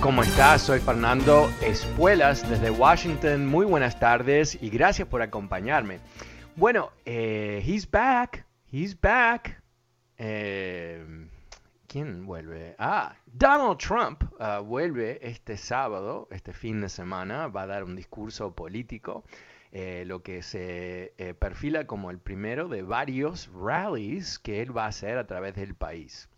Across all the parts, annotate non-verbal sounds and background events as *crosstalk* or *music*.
¿Cómo estás? Soy Fernando Espuelas desde Washington. Muy buenas tardes y gracias por acompañarme. Bueno, eh, he's back. He's back. Eh, ¿Quién vuelve? Ah, Donald Trump uh, vuelve este sábado, este fin de semana. Va a dar un discurso político. Eh, lo que se eh, perfila como el primero de varios rallies que él va a hacer a través del país.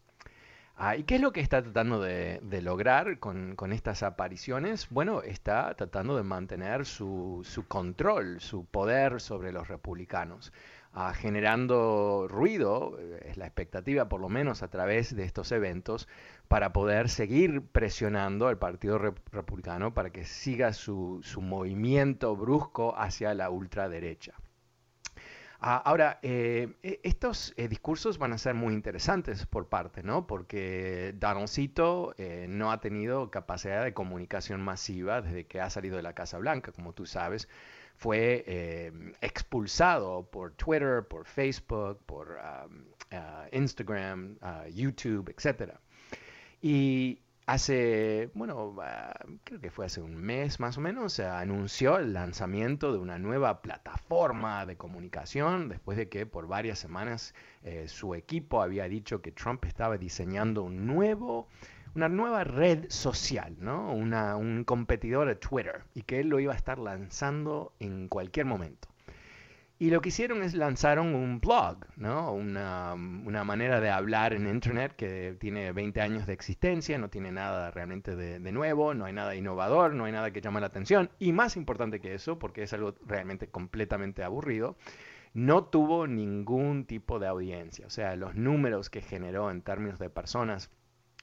Ah, ¿Y qué es lo que está tratando de, lograr con, estas apariciones? Bueno, está tratando de mantener su, su control, su poder sobre los republicanos, ah, generando ruido, eh, es la expectativa por lo menos a través de estos eventos, para poder seguir presionando al Partido Rep Republicano para que siga su, su movimiento brusco hacia la ultraderecha. Ah, ahora, eh, e, estos eh, discursos van a ser muy interesantes por parte, ¿no? Porque Donaldcito eh, no ha tenido capacidad de comunicación masiva desde que ha salido de la Casa Blanca, como tú sabes. Fue eh, expulsado por Twitter, por Facebook, por um, uh, Instagram, YouTube, etc. Y Hace, bueno, creo que fue hace un mes más o menos, se anunció el lanzamiento de una nueva plataforma de comunicación después de que por varias semanas eh, su equipo había dicho que Trump estaba diseñando un nuevo, una nueva red social, ¿no? Una, un competidor de Twitter y que él lo iba a estar lanzando en cualquier momento. Y lo que hicieron es lanzaron un blog, ¿no? una, manera de hablar en Internet que tiene 20 años de existencia, no tiene nada realmente de, de, nuevo, no hay nada innovador, no hay nada que llame la atención. Y más importante que eso, porque es algo realmente completamente aburrido, no tuvo ningún tipo de audiencia. O sea, los números que generó en términos de personas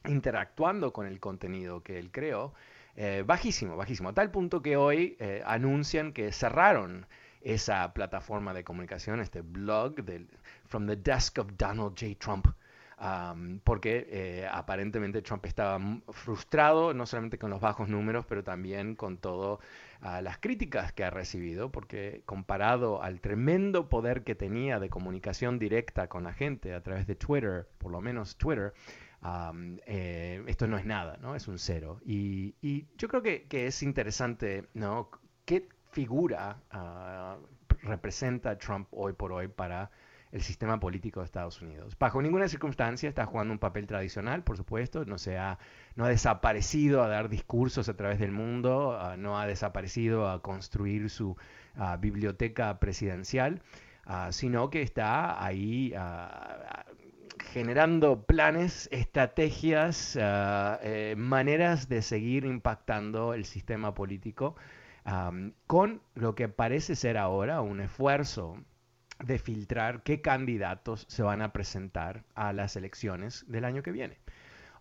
interactuando con el contenido que él creó, eh, bajísimo, bajísimo. A tal punto que hoy eh, anuncian que cerraron esa plataforma de comunicación, este blog del From the Desk of Donald J. Trump. Um, porque eh, aparentemente Trump estaba frustrado no solamente con los bajos números, pero también con todas uh, las críticas que ha recibido, porque comparado al tremendo poder que tenía de comunicación directa con la gente a través de Twitter, por lo menos Twitter, um, eh, esto no es nada, ¿no? Es un cero. Y, y yo creo que, que, es interesante, ¿no? ¿Qué, figura uh, representa Trump hoy por hoy para el sistema político de Estados Unidos. Bajo ninguna circunstancia está jugando un papel tradicional, por supuesto, no, se ha, no ha desaparecido a dar discursos a través del mundo, uh, no ha desaparecido a construir su uh, biblioteca presidencial, sino que está ahí generando planes, estrategias, eh, maneras de seguir impactando el sistema político con lo que parece ser ahora un esfuerzo de filtrar qué candidatos se van a presentar a las elecciones del año que viene.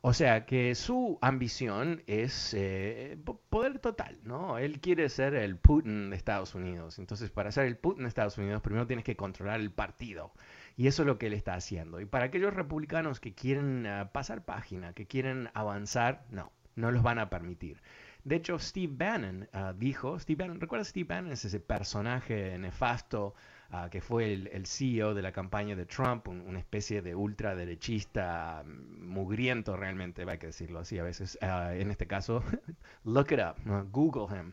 O sea que su ambición es eh, poder total, ¿no? Él quiere ser el Putin de Estados Unidos. Entonces, para ser el Putin de Estados Unidos, primero tienes que controlar el partido. Y eso es lo que él está haciendo. Y para aquellos republicanos que quieren uh, pasar página, que quieren avanzar, no, no los van a permitir. De hecho, Steve Bannon uh, dijo, Steve Bannon, ¿recuerdas Steve Bannon? Es ese personaje nefasto ah, que fue el, CEO de la campaña de Trump, una especie de ultraderechista mm, mugriento realmente, hay que decirlo así a veces. Ah, en este caso, *laughs* look it up, Google him.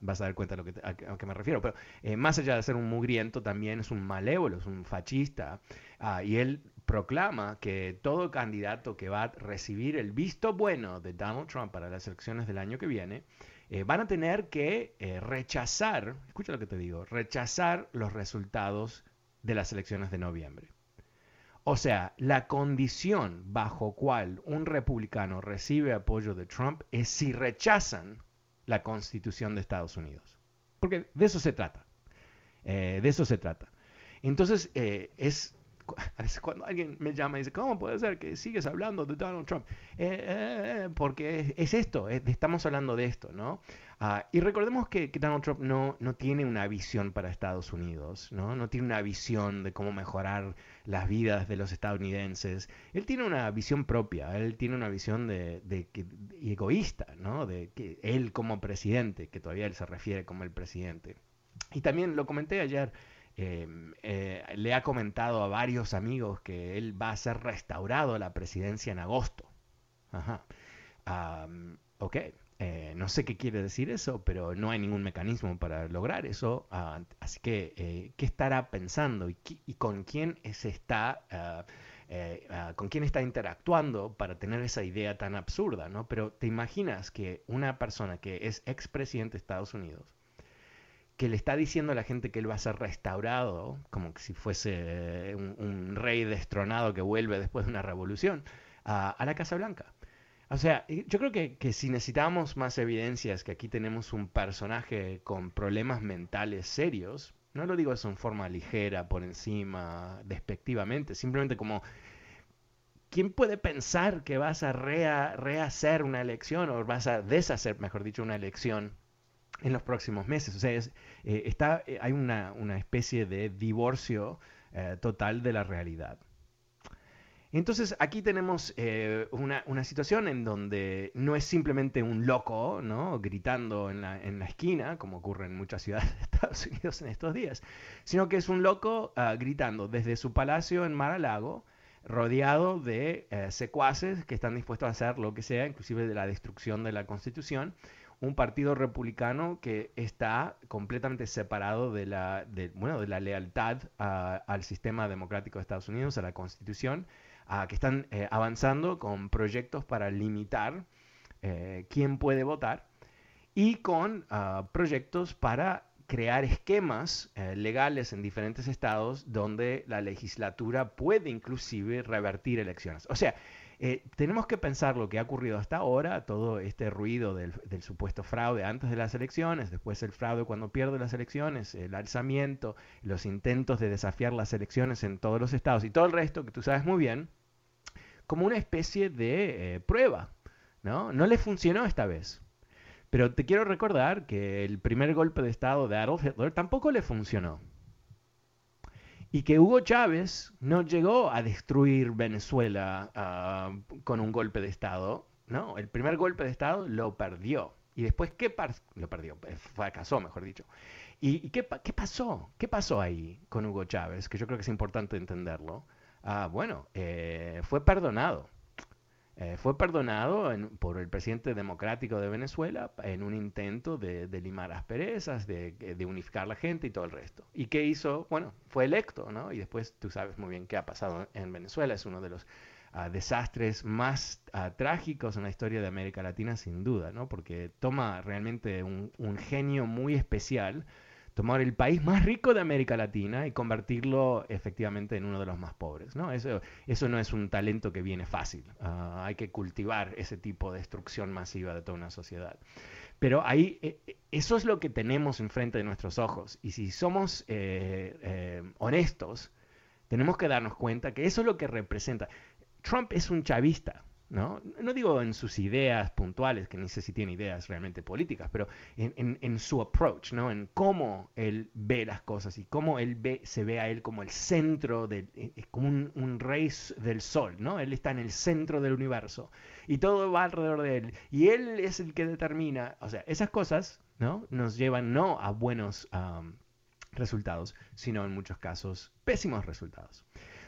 vas a dar cuenta de lo que, a, me refiero. Pero eh, más allá de ser un mugriento, también es un malévolo, es un fascista. y él proclama que todo candidato que va a recibir el visto bueno de Donald Trump para las elecciones del año que viene, eh, van a tener que eh, rechazar, escucha lo que te digo, rechazar los resultados de las elecciones de noviembre. O sea, la condición bajo cual un republicano recibe apoyo de Trump es si rechazan la constitución de Estados Unidos. Porque de eso se trata. Eh, de eso se trata. Entonces, es a veces cuando alguien me llama y dice, ¿cómo puede ser que sigues hablando de Donald Trump? Eh, eh, eh, porque es, esto, estamos hablando de esto, ¿no? Ah, y recordemos que, Donald Trump no, no tiene una visión para Estados Unidos, ¿no? No tiene una visión de cómo mejorar las vidas de los estadounidenses. Él tiene una visión propia, él tiene una visión de, de, egoísta, ¿no? De que él como presidente, que todavía él se refiere como el presidente. Y también lo comenté ayer, Em, eh, le ha comentado a varios amigos que él va a ser restaurado a la presidencia en agosto. Ajá. ok, eh, no sé qué quiere decir eso, pero no hay ningún mecanismo para lograr eso. Ah, así que, eh, ¿qué estará pensando y, con quién se está... Ah, ah, con quién está interactuando para tener esa idea tan absurda, ¿no? Pero te imaginas que una persona que es expresidente de Estados Unidos que le está diciendo a la gente que él va a ser restaurado, como si fuese eh, un, rey destronado que vuelve después de una revolución, a, la Casa Blanca. O sea, yo creo que, si necesitamos más evidencias que aquí tenemos un personaje con problemas mentales serios, no lo digo eso en forma ligera, por encima, despectivamente, simplemente como, ¿quién puede pensar que vas a rehacer una elección o vas a deshacer, mejor dicho, una elección en los próximos meses. O sea, eh, está, eh, hay una, especie de divorcio eh, total de la realidad. Entonces aquí tenemos una, situación en donde no es simplemente un loco ¿no? gritando en la, en la, esquina, como ocurre en muchas ciudades de Estados Unidos en estos días, sino que es un loco ah, gritando desde su palacio en Mar-a-Lago, rodeado de secuaces que están dispuestos a hacer lo que sea, inclusive de la destrucción de la Constitución, un partido republicano que está completamente separado de la, bueno, de la lealtad al sistema democrático de Estados Unidos, a la Constitución, que están eh, avanzando con proyectos para limitar eh, quién puede votar y con ah, proyectos para crear esquemas eh, legales en diferentes estados donde la legislatura puede inclusive revertir elecciones. O sea, eh, tenemos que pensar lo que ha ocurrido hasta ahora, todo este ruido del, supuesto fraude antes de las elecciones, después el fraude cuando pierde las elecciones, el alzamiento, los intentos de desafiar las elecciones en todos los estados y todo el resto que tú sabes muy bien, como una especie de eh, prueba. ¿no? no le funcionó esta vez. Pero te quiero recordar que el primer golpe de Estado de Adolf Hitler tampoco le funcionó y que Hugo Chávez no llegó a destruir Venezuela ah, con un golpe de Estado. No, el primer golpe de Estado lo perdió. Y después, ¿qué lo perdió? Eh, fracasó, mejor dicho. ¿Y, qué, qué, pasó? ¿Qué pasó ahí con Hugo Chávez? Que yo creo que es importante entenderlo. Ah, bueno, eh, fue perdonado. Eh, fue perdonado por el presidente democrático de Venezuela en un intento de, limar asperezas, de, de, unificar la gente y todo el resto. ¿Y qué hizo? Bueno, fue electo, ¿no? Y después tú sabes muy bien qué ha pasado en Venezuela. Es uno de los ah, desastres más ah, trágicos en la historia de América Latina, sin duda, ¿no? Porque toma realmente un genio muy especial tomar el país más rico de América Latina y convertirlo efectivamente en uno de los más pobres. ¿no? Eso, eso no es un talento que viene fácil. Ah, hay que cultivar ese tipo de destrucción masiva de toda una sociedad. Pero ahí, eh, eh, eso es lo que tenemos enfrente de nuestros ojos. Y si somos eh, honestos, tenemos que darnos cuenta que eso es lo que representa. Trump es un chavista. ¿No? No digo en sus ideas puntuales, que ni sé si tiene ideas realmente políticas, pero en, su approach, ¿no? En cómo él ve las cosas y cómo él ve, se ve a él como el centro, de, eh, eh, como un, rey del sol, ¿no? Él está en el centro del universo y todo va alrededor de él y él es el que determina, o sea, esas cosas, ¿no? Nos llevan no a buenos resultados, sino en muchos casos pésimos resultados.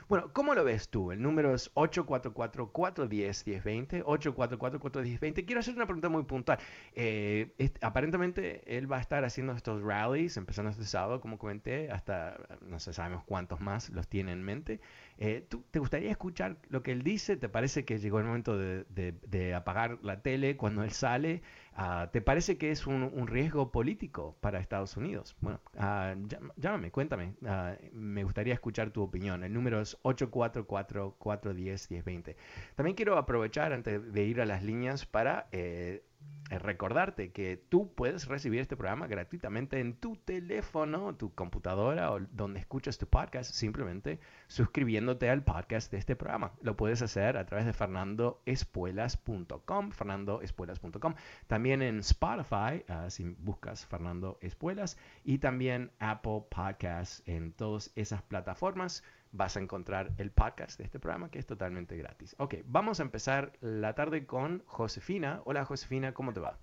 Bueno, ¿cómo lo ves tú? El número es 844-410-1020, 844-410-20. Quiero hacer una pregunta muy puntual. Eh, aparentemente él va a estar haciendo estos rallies, empezando este sábado, como comenté, hasta no sé, sabemos cuántos más los tiene en mente. Eh, ¿tú, ¿Te gustaría escuchar lo que él dice? ¿Te parece que llegó el momento de, apagar la tele cuando él sale? Ah, ¿Te parece que es un, riesgo político para Estados Unidos? Bueno, ah, llámame, cuéntame. Ah, me gustaría escuchar tu opinión. El número es 844-410-1020. También quiero aprovechar antes de ir a las líneas para eh, recordarte que tú puedes recibir este programa gratuitamente en tu teléfono, tu computadora o donde escuchas tu podcast, simplemente suscribiéndote al podcast de este programa. Lo puedes hacer a través de fernandoespuelas.com, fernandoespuelas.com, también en Spotify, ah, si buscas Fernando Espuelas, y también Apple Podcasts en todas esas plataformas vas a encontrar el podcast de este programa que es totalmente gratis. Ok, vamos a empezar la tarde con Josefina. Hola Josefina, ¿cómo te va?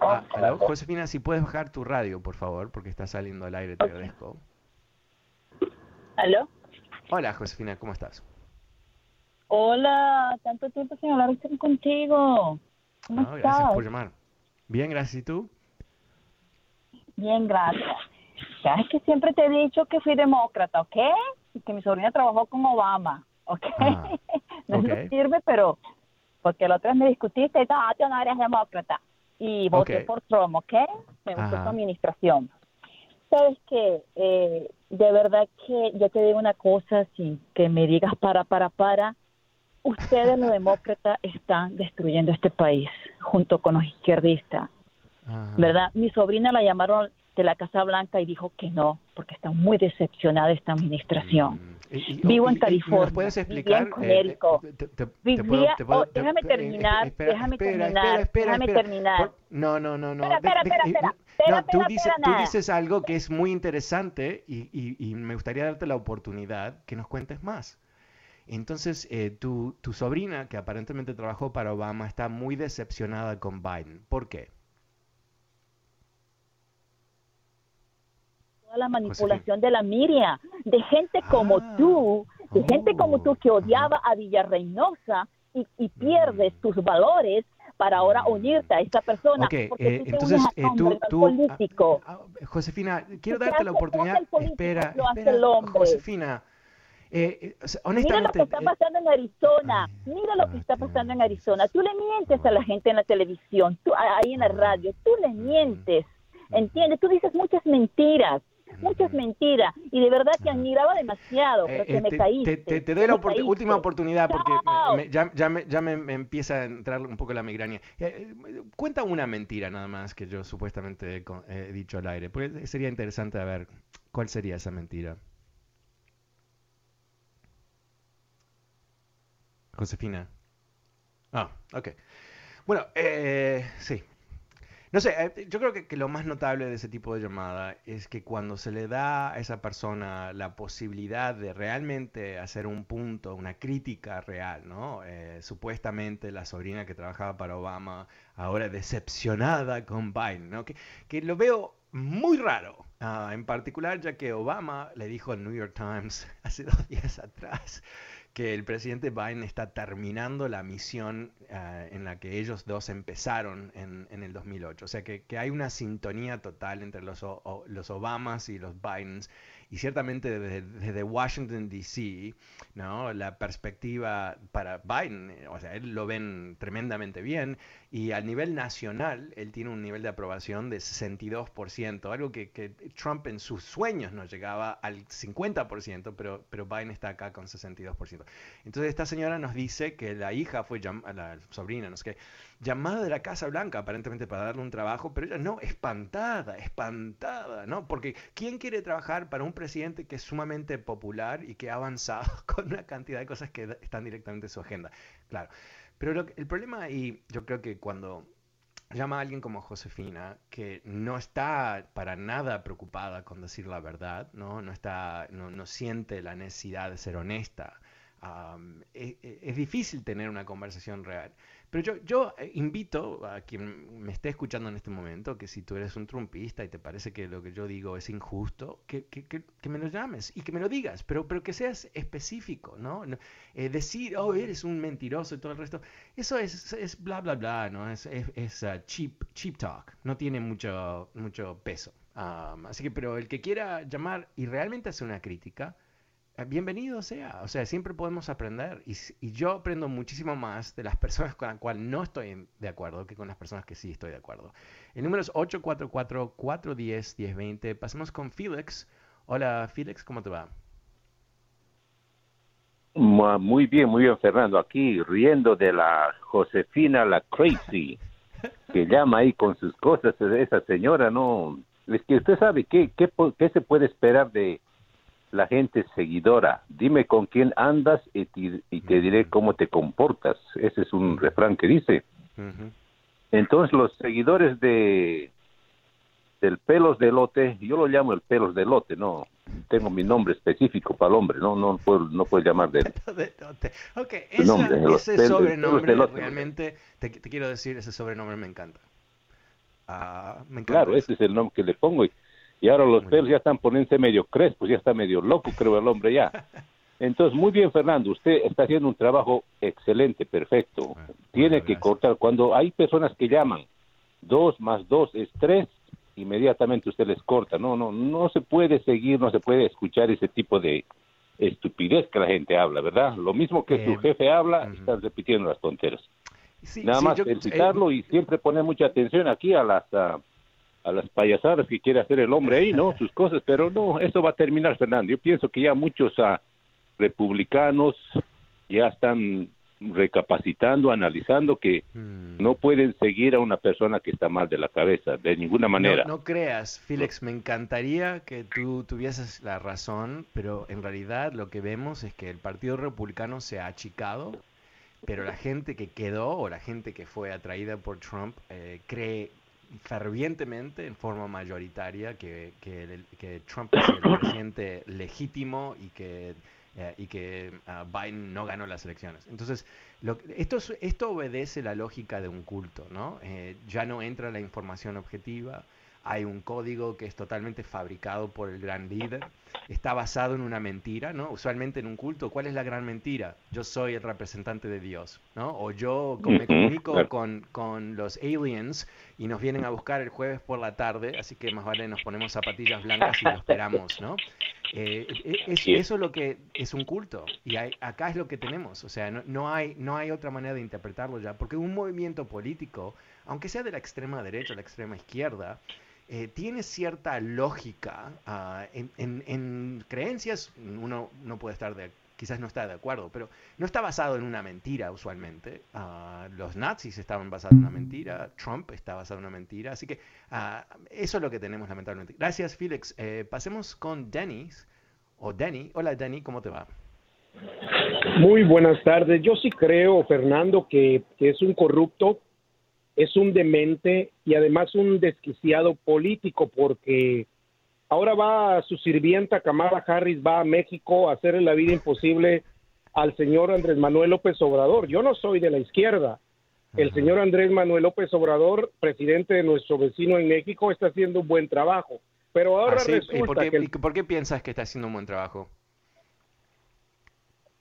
Ah, ah, Josefina, si puedes bajar tu radio, por favor, porque está saliendo al aire, te agradezco. ¿Aló? Hola Josefina, ¿cómo estás? Hola, tanto tiempo sin hablar contigo. ¿Cómo estás? Gracias por llamar. Bien, gracias. ¿Y tú? Bien, gracias. Sabes que siempre te he dicho que fui demócrata, ¿ok? Y que mi sobrina trabajó con Obama, ¿ok? Ah, *laughs* no sirve, pero porque la otra vez me discutiste y ah, tú no eres demócrata. Y voté por Trump, ¿ok? Me gustó su administración. Sabes que eh, de verdad que yo te digo una cosa sin que me digas para, para, para. Ustedes los demócratas están destruyendo este país junto con los izquierdistas. ¿Verdad? Mi sobrina la llamaron de la Casa Blanca y dijo que no, porque está muy decepcionada esta administración. Mm, Vivo en California. puedes explicar? Eh, déjame terminar, déjame terminar, déjame terminar. No, no, no, no. Espera, espera, espera, tú, dices, tú dices algo que es muy interesante y, y, me gustaría darte la oportunidad que nos cuentes más. Entonces, eh, tu, tu sobrina, que aparentemente trabajó para Obama, está muy decepcionada con Biden. ¿Por qué? La manipulación de la Miria, de gente como ah. tú, de gente como tú que odiaba a Villarreinosa y, y pierdes tus valores para ahora unirte a esta persona. Okay, eh, entonces eh, tú, tú político. Ah, ah, Josefina, quiero darte la oportunidad. Espera, espera Josefina. Eh, honestamente, mira lo que está pasando en Arizona, mira lo que está pasando en Arizona. Tú le mientes a la gente en la televisión, tú, ahí en la radio, tú le mientes, ¿entiendes? Tú dices muchas mentiras muchas mentiras y de verdad que admiraba demasiado, pero que me caíste. Te, te, doy la última oportunidad porque ya, ya, me, ya me, empieza a entrar un poco la migraña. Eh, eh, cuenta una mentira nada más que yo supuestamente he, dicho al aire, porque sería interesante ver cuál sería esa mentira. Josefina. Ah, ok. Bueno, eh, sí, no sé, eh, yo creo que, lo más notable de ese tipo de llamada es que cuando se le da a esa persona la posibilidad de realmente hacer un punto, una crítica real, ¿no? Eh, supuestamente la sobrina que trabajaba para Obama, ahora decepcionada con Biden, ¿no? Que, que lo veo muy raro, ah, en particular ya que Obama le dijo al New York Times *laughs* hace dos días atrás que el presidente Biden está terminando la misión eh, en la que ellos dos empezaron en, en el 2008. O sea que, que, hay una sintonía total entre los, los Obamas y los Bidens y ciertamente desde, Washington, D.C., ¿no? la perspectiva para Biden, o sea, él lo ven tremendamente bien, y a nivel nacional, él tiene un nivel de aprobación de 62%, algo que, Trump en sus sueños no llegaba al 50%, pero, pero Biden está acá con 62%. Entonces esta señora nos dice que la hija fue, la sobrina, no sé qué, llamada de la Casa Blanca aparentemente para darle un trabajo, pero ella no, espantada, espantada, ¿no? Porque ¿quién quiere trabajar para un presidente que es sumamente popular y que ha avanzado *laughs* con una cantidad de cosas que están directamente en su agenda? Claro. Pero el problema, y yo creo que cuando llama a alguien como Josefina, que no está para nada preocupada con decir la verdad, no, no, está, no, siente la necesidad de ser honesta, es, e, es, difícil tener una conversación real. Pero yo, yo eh, invito a quien me esté escuchando en este momento que si tú eres un trumpista y te parece que lo que yo digo es injusto, que, que, que, me lo llames y que me lo digas, pero, pero que seas específico, ¿no? Eh, decir, oh, eres un mentiroso y todo el resto, eso es, es bla, bla, bla, ¿no? Es, es, uh, cheap, cheap talk, no tiene mucho, mucho peso. Um, así que, pero el que quiera llamar y realmente hacer una crítica, bienvenido sea. O sea, siempre podemos aprender. Y, yo aprendo muchísimo más de las *laughs* personas con las cuales no estoy de acuerdo que con las personas que sí estoy de acuerdo. El número es 844-410-1020. Pasemos con Felix. Hola, Felix, ¿cómo te va? Muy bien, muy bien, Fernando. Aquí riendo de la Josefina, la crazy, que llama ahí con sus cosas. Esa señora, no. Es que usted sabe qué, qué, qué se puede esperar de la gente seguidora. Dime con quién andas y te, diré cómo te comportas. Ese es un refrán que dice. Entonces los seguidores de del pelos de lote, yo lo llamo el pelos de lote, no tengo mi nombre específico para el hombre, no no puedo no puedo llamar de, *laughs* Ok, ese sobrenombre realmente te, quiero decir ese sobrenombre me encanta. Ah, me encanta claro, ese es el nombre que le pongo y y ahora los pelos ya están poniéndose medio crespos, ya está medio loco, creo, el hombre ya. *laughs* Entonces, muy bien, Fernando, usted está haciendo un trabajo excelente, perfecto. Tiene que cortar. Cuando hay personas que llaman, dos más dos es tres, inmediatamente usted les corta. No, no, no se puede seguir, no se puede escuchar ese tipo de estupidez que la gente habla, ¿verdad? Lo mismo que su jefe habla, están repitiendo las tonteras. Nada más felicitarlo eh, y siempre poner mucha atención aquí a las a las payasadas que quiere hacer el hombre ahí, ¿no? Sus cosas, pero no, eso va a terminar, Fernando. Yo pienso que ya muchos uh, republicanos ya están recapacitando, analizando que hmm. no pueden seguir a una persona que está mal de la cabeza, de ninguna manera. No, creas, Félix, me encantaría que tú tuvieses la razón, pero en realidad lo que vemos es que el Partido Republicano se ha achicado, pero la gente que quedó o la gente que fue atraída por Trump eh, cree fervientemente, en forma mayoritaria, que, que, Trump es el *coughs* presidente legítimo y que, eh, y que ah, Biden no ganó las elecciones. Entonces, lo, esto, esto obedece la lógica de un culto, ¿no? Eh, ya no entra la información objetiva, hay un código que es totalmente fabricado por el gran líder, está basado en una mentira, ¿no? Usualmente en un culto, ¿cuál es la gran mentira? Yo soy el representante de Dios, ¿no? O yo me comunico con, con los aliens y nos vienen a buscar el jueves por la tarde, así que más vale nos ponemos zapatillas blancas y lo esperamos, ¿no? Eh, e, eso es lo que es un culto y acá es lo que tenemos, o sea, no, no, hay, no hay otra manera de interpretarlo ya, porque un movimiento político, aunque sea de la extrema derecha o la extrema izquierda, eh, tiene cierta lógica ah, en, creencias, uno no puede estar de, quizás no está de acuerdo, pero no está basado en una mentira usualmente. Ah, los nazis estaban basados en una mentira, Trump está basado en una mentira, así que ah, eso es lo que tenemos lamentablemente. Gracias, Felix. Eh, pasemos con Dennis, o Denny. Hola, Denny, ¿cómo te va? Muy buenas tardes. Yo sí creo, Fernando, que es un corrupto es un demente y además un desquiciado político porque ahora va su sirvienta Kamala Harris, va a México a hacerle la vida imposible al señor Andrés Manuel López Obrador. Yo no soy de la izquierda. El señor Andrés Manuel López Obrador, presidente de nuestro vecino en México, está haciendo un buen trabajo. Pero ahora ah, resulta por qué, que... ¿Por qué piensas que está haciendo un buen trabajo?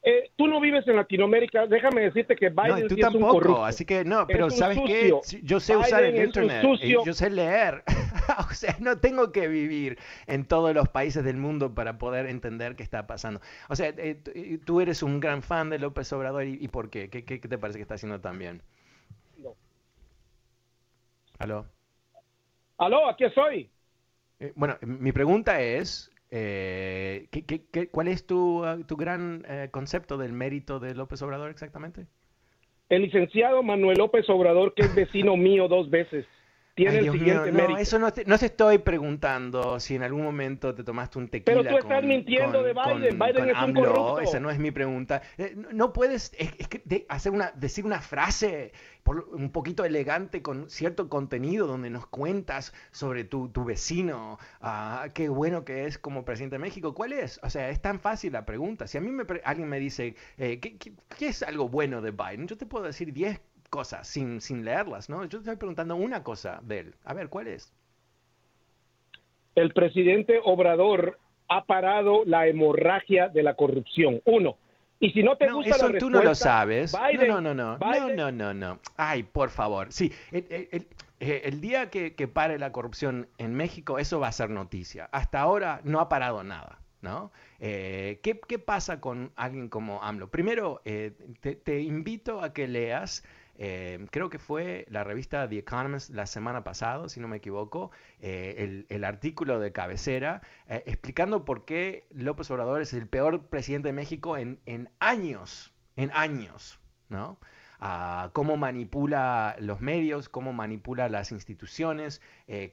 Eh, tú no vives en Latinoamérica, déjame decirte que Biden tú es un corrupto. así que no, pero ¿sabes qué? Yo sé usar el internet, eh, yo sé leer, *laughs* o sea, no tengo que vivir en todos los países del mundo para poder entender qué está pasando. O sea, eh, tú eres un gran fan de López Obrador y, ¿por qué? qué? ¿Qué, te parece que está haciendo tan bien? No. ¿Aló? ¿Aló? Aquí estoy. bueno, mi pregunta es, eh, ¿qué, cuál es tu, ah, tu gran eh, concepto del mérito de López Obrador exactamente? El licenciado Manuel López Obrador, que es vecino mío dos veces. Tiene el siguiente no, eso no te, no te estoy preguntando si en algún momento te tomaste un tequila Pero tú estás mintiendo de Biden. Biden es un corrupto. Esa no es mi pregunta. Eh, no, puedes hacer una, decir una frase un poquito elegante con cierto contenido donde nos cuentas sobre tu, tu vecino, ah, qué bueno que es como presidente de México. ¿Cuál es? O sea, es tan fácil la pregunta. Si a mí me, alguien me dice, eh, ¿qué, qué, es algo bueno de Biden? Yo te puedo decir 10 cosas sin, sin leerlas, ¿no? Yo te estoy preguntando una cosa de él. A ver, ¿cuál es? El presidente Obrador ha parado la hemorragia de la corrupción. Uno. Y si no te gusta eso la tú no lo sabes. no, no, no, no. no, no, no, no. Ay, por favor. Sí, el, el, día que, que, pare la corrupción en México, eso va a ser noticia. Hasta ahora no ha parado nada, ¿no? Eh, ¿qué, ¿qué, pasa con alguien como AMLO? Primero, eh, te, te, invito a que leas eh, creo que fue la revista The Economist la semana pasada, si no me equivoco, eh, el, artículo de cabecera eh, explicando por qué López Obrador es el peor presidente de México en, años, en años, ¿no? Ah, cómo manipula los medios, cómo manipula las instituciones,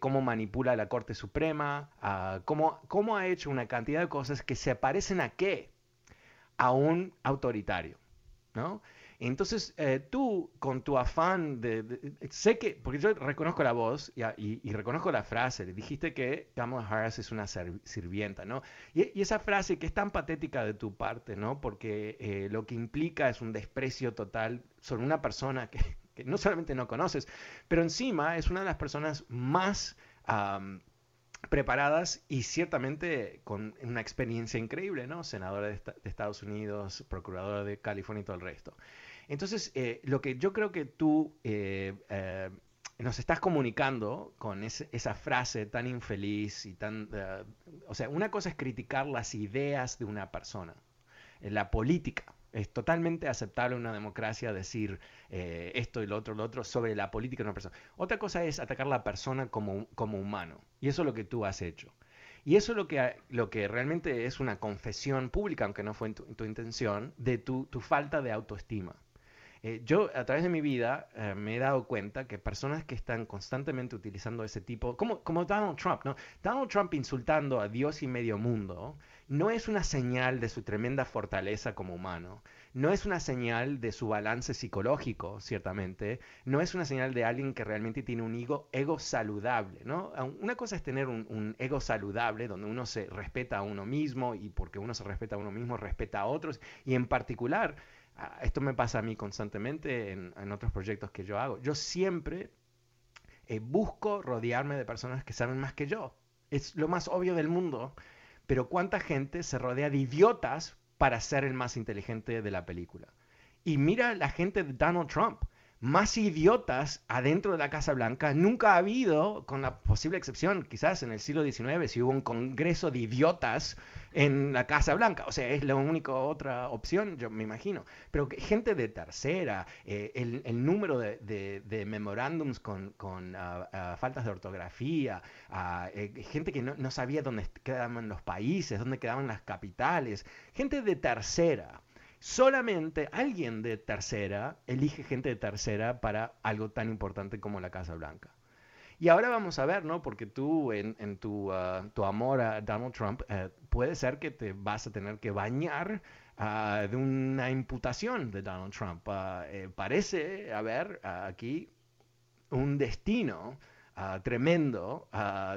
cómo manipula la Corte Suprema, ah, cómo, cómo ha hecho una cantidad de cosas que se parecen a qué? A un autoritario, ¿no? Entonces, eh, tú, con tu afán de, Sé que, porque yo reconozco la voz y, reconozco la frase, dijiste que Kamala Harris es una sirvienta, ¿no? Y, esa frase que es tan patética de tu parte, ¿no? Porque eh, lo que implica es un desprecio total sobre una persona que, no solamente no conoces, pero encima es una de las personas más... preparadas y ciertamente con una experiencia increíble, ¿no? Senadora de, Estados Unidos, procuradora de California y todo el resto. Entonces, eh, lo que yo creo que tú eh, eh, nos estás comunicando con esa frase tan infeliz y tan... o sea, una cosa es criticar las ideas de una persona, la política. Es totalmente aceptable en una democracia decir esto y lo otro, lo otro sobre la política de una persona. Otra cosa es atacar a la persona como, como humano. Y eso es lo que tú has hecho. Y eso es lo que, lo que realmente es una confesión pública, aunque no fue tu, tu intención, de tu, tu falta de autoestima. Eh, yo a través de mi vida eh, me he dado cuenta que personas que están constantemente utilizando ese tipo, como, como Donald Trump, ¿no? Donald Trump insultando a Dios y medio mundo no es una señal de su tremenda fortaleza como humano, no es una señal de su balance psicológico, ciertamente, no es una señal de alguien que realmente tiene un ego, ego saludable, ¿no? Una cosa es tener un, un, ego saludable, donde uno se respeta a uno mismo y porque uno se respeta a uno mismo, respeta a otros, y en particular esto me pasa a mí constantemente en, otros proyectos que yo hago. Yo siempre eh, busco rodearme de personas que saben más que yo. Es lo más obvio del mundo. Pero ¿cuánta gente se rodea de idiotas para ser el más inteligente de la película? Y mira la gente de Donald Trump más idiotas adentro de la Casa Blanca nunca ha habido, con la posible excepción, quizás en el siglo XIX, si hubo un congreso de idiotas en la Casa Blanca. O sea, es la única otra opción, yo me imagino. Pero gente de tercera, eh, el, número de, memorándums con, ah, faltas de ortografía, eh, gente que no, no sabía dónde quedaban los países, dónde quedaban las capitales, gente de tercera Solamente alguien de tercera elige gente de tercera para algo tan importante como la Casa Blanca. Y ahora vamos a ver, ¿no? Porque tú, en, tu, uh, tu, amor a Donald Trump, eh, puede ser que te vas a tener que bañar uh, de una imputación de Donald Trump. Uh, eh, parece haber aquí un destino tremendo,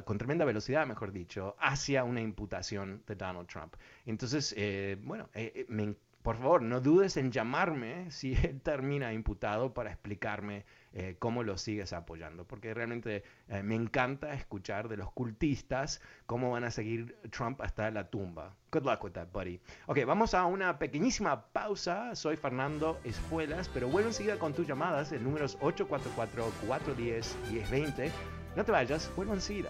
con tremenda velocidad, mejor dicho, hacia una imputación de Donald Trump. Entonces, eh, bueno, me encanta por favor, no dudes en llamarme si *laughs* él termina imputado para explicarme eh, cómo lo sigues apoyando, porque realmente eh, me encanta escuchar de los cultistas cómo van a seguir Trump hasta la tumba. Good luck with that, buddy. Ok, vamos a una pequeñísima pausa. Soy Fernando Espuelas, pero vuelvo enseguida con tus llamadas, el número es 844-410-1020. No te vayas, vuelvo enseguida.